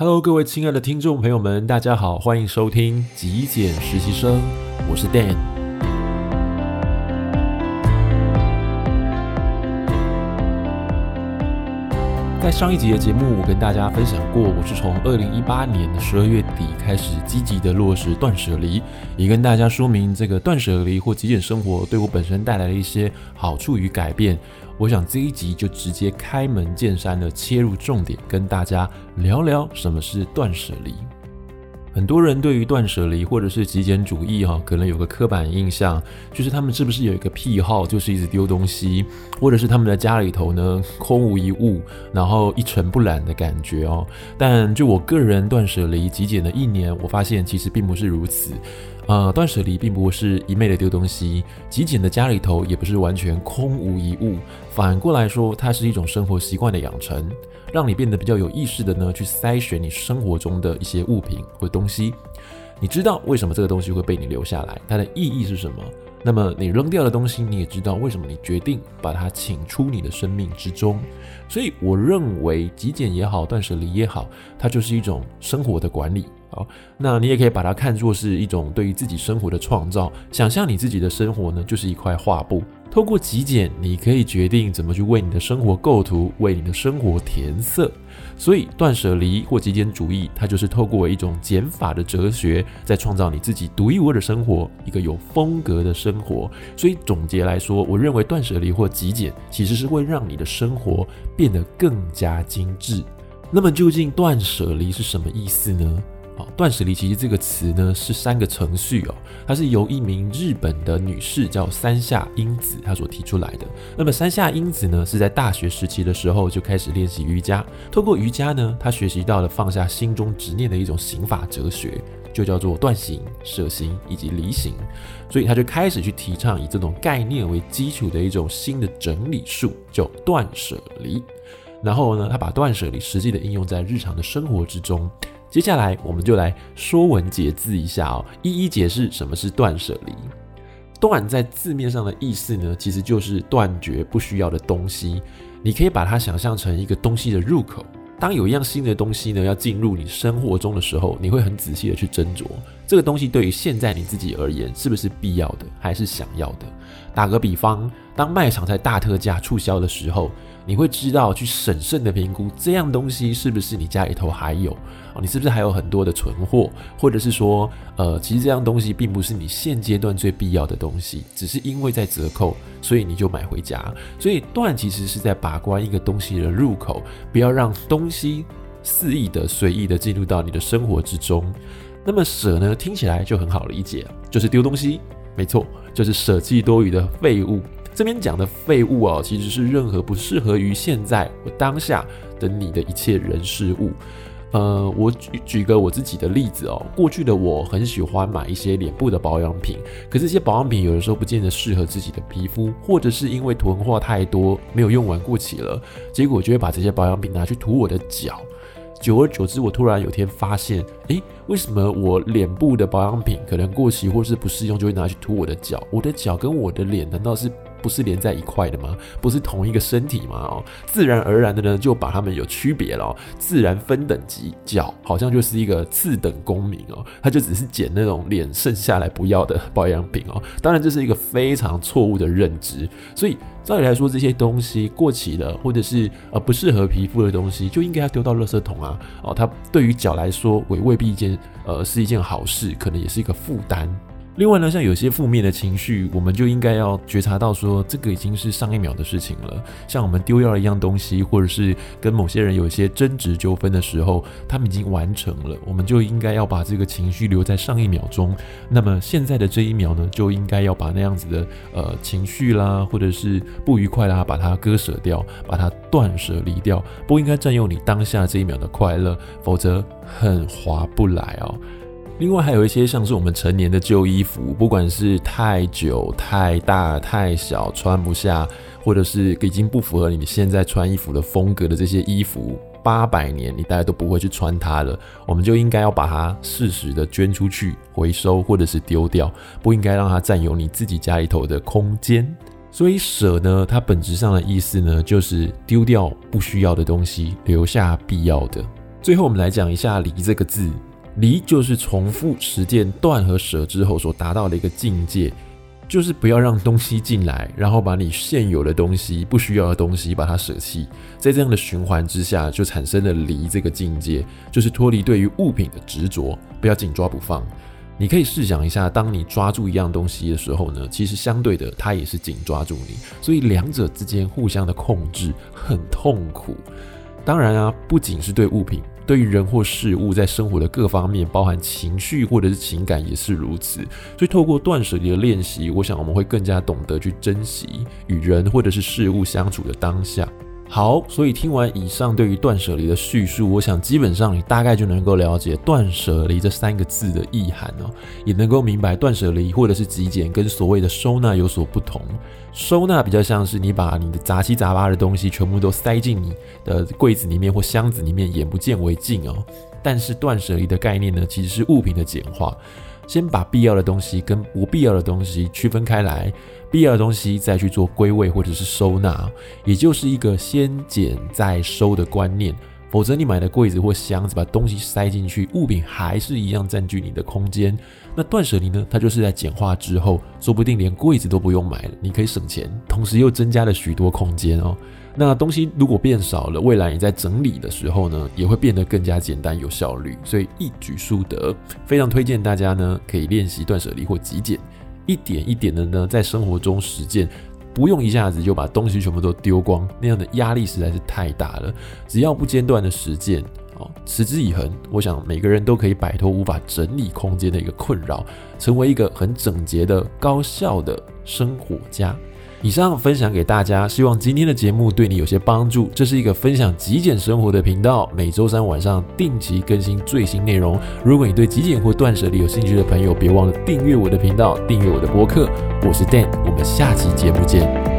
Hello，各位亲爱的听众朋友们，大家好，欢迎收听极简实习生，我是 Dan。在上一集的节目，我跟大家分享过，我是从二零一八年的十二月底开始积极的落实断舍离，也跟大家说明这个断舍离或极简生活对我本身带来了一些好处与改变。我想这一集就直接开门见山的切入重点，跟大家聊聊什么是断舍离。很多人对于断舍离或者是极简主义哈，可能有个刻板印象，就是他们是不是有一个癖好，就是一直丢东西，或者是他们的家里头呢空无一物，然后一尘不染的感觉哦。但就我个人断舍离极简的一年，我发现其实并不是如此。呃，断舍离并不是一昧的丢东西，极简的家里头也不是完全空无一物。反过来说，它是一种生活习惯的养成，让你变得比较有意识的呢，去筛选你生活中的一些物品或东西。你知道为什么这个东西会被你留下来，它的意义是什么？那么你扔掉的东西，你也知道为什么你决定把它请出你的生命之中。所以我认为极简也好，断舍离也好，它就是一种生活的管理。好，那你也可以把它看作是一种对于自己生活的创造。想象你自己的生活呢，就是一块画布。透过极简，你可以决定怎么去为你的生活构图，为你的生活填色。所以，断舍离或极简主义，它就是透过一种减法的哲学，在创造你自己独一无二的生活，一个有风格的生活。所以，总结来说，我认为断舍离或极简，其实是会让你的生活变得更加精致。那么，究竟断舍离是什么意思呢？断舍离其实这个词呢是三个程序哦，它是由一名日本的女士叫山下英子她所提出来的。那么山下英子呢是在大学时期的时候就开始练习瑜伽，透过瑜伽呢，她学习到了放下心中执念的一种行法哲学，就叫做断行、舍行以及离行。所以她就开始去提倡以这种概念为基础的一种新的整理术，叫断舍离。然后呢，她把断舍离实际的应用在日常的生活之中。接下来，我们就来说文解字一下哦，一一解释什么是断舍离。断在字面上的意思呢，其实就是断绝不需要的东西。你可以把它想象成一个东西的入口。当有一样新的东西呢要进入你生活中的时候，你会很仔细的去斟酌，这个东西对于现在你自己而言是不是必要的，还是想要的。打个比方，当卖场在大特价促销的时候。你会知道去审慎的评估这样东西是不是你家里头还有，你是不是还有很多的存货，或者是说，呃，其实这样东西并不是你现阶段最必要的东西，只是因为在折扣，所以你就买回家。所以断其实是在把关一个东西的入口，不要让东西肆意的、随意的进入到你的生活之中。那么舍呢，听起来就很好理解，就是丢东西，没错，就是舍弃多余的废物。这边讲的废物哦，其实是任何不适合于现在或当下的你的一切人事物。呃，我举举个我自己的例子哦，过去的我很喜欢买一些脸部的保养品，可是这些保养品有的时候不见得适合自己的皮肤，或者是因为囤货太多，没有用完过期了，结果就会把这些保养品拿去涂我的脚。久而久之，我突然有天发现，诶，为什么我脸部的保养品可能过期或是不适用，就会拿去涂我的脚？我的脚跟我的脸难道是？不是连在一块的吗？不是同一个身体吗？哦，自然而然的呢，就把它们有区别了。自然分等级，脚好像就是一个次等公民哦，他就只是捡那种脸剩下来不要的保养品哦。当然，这是一个非常错误的认知。所以，照理来说，这些东西过期了，或者是呃不适合皮肤的东西，就应该要丢到垃圾桶啊。哦，它对于脚来说，也未必一件呃是一件好事，可能也是一个负担。另外呢，像有些负面的情绪，我们就应该要觉察到，说这个已经是上一秒的事情了。像我们丢掉了一样东西，或者是跟某些人有一些争执纠纷的时候，他们已经完成了，我们就应该要把这个情绪留在上一秒钟。那么现在的这一秒呢，就应该要把那样子的呃情绪啦，或者是不愉快啦，把它割舍掉，把它断舍离掉，不应该占用你当下这一秒的快乐，否则很划不来哦。另外还有一些像是我们成年的旧衣服，不管是太久、太大、太小，穿不下，或者是已经不符合你现在穿衣服的风格的这些衣服，八百年你大概都不会去穿它了，我们就应该要把它适时的捐出去回收，或者是丢掉，不应该让它占有你自己家里头的空间。所以舍呢，它本质上的意思呢，就是丢掉不需要的东西，留下必要的。最后，我们来讲一下“离”这个字，“离”就是重复实践断和舍之后所达到的一个境界。就是不要让东西进来，然后把你现有的东西、不需要的东西把它舍弃，在这样的循环之下，就产生了离这个境界，就是脱离对于物品的执着，不要紧抓不放。你可以试想一下，当你抓住一样东西的时候呢，其实相对的，它也是紧抓住你，所以两者之间互相的控制很痛苦。当然啊，不仅是对物品。对于人或事物，在生活的各方面，包含情绪或者是情感，也是如此。所以，透过断舍离的练习，我想我们会更加懂得去珍惜与人或者是事物相处的当下。好，所以听完以上对于断舍离的叙述，我想基本上你大概就能够了解断舍离这三个字的意涵哦，也能够明白断舍离或者是极简跟所谓的收纳有所不同。收纳比较像是你把你的杂七杂八的东西全部都塞进你的柜子里面或箱子里面，眼不见为净哦。但是断舍离的概念呢，其实是物品的简化，先把必要的东西跟不必要的东西区分开来。必要的东西再去做归位或者是收纳，也就是一个先减再收的观念。否则，你买的柜子或箱子把东西塞进去，物品还是一样占据你的空间。那断舍离呢？它就是在简化之后，说不定连柜子都不用买了，你可以省钱，同时又增加了许多空间哦。那东西如果变少了，未来你在整理的时候呢，也会变得更加简单有效率，所以一举数得。非常推荐大家呢，可以练习断舍离或极简。一点一点的呢，在生活中实践，不用一下子就把东西全部都丢光，那样的压力实在是太大了。只要不间断的实践，哦，持之以恒，我想每个人都可以摆脱无法整理空间的一个困扰，成为一个很整洁的、高效的生活家。以上分享给大家，希望今天的节目对你有些帮助。这是一个分享极简生活的频道，每周三晚上定期更新最新内容。如果你对极简或断舍离有兴趣的朋友，别忘了订阅我的频道，订阅我的播客。我是 Dan，我们下期节目见。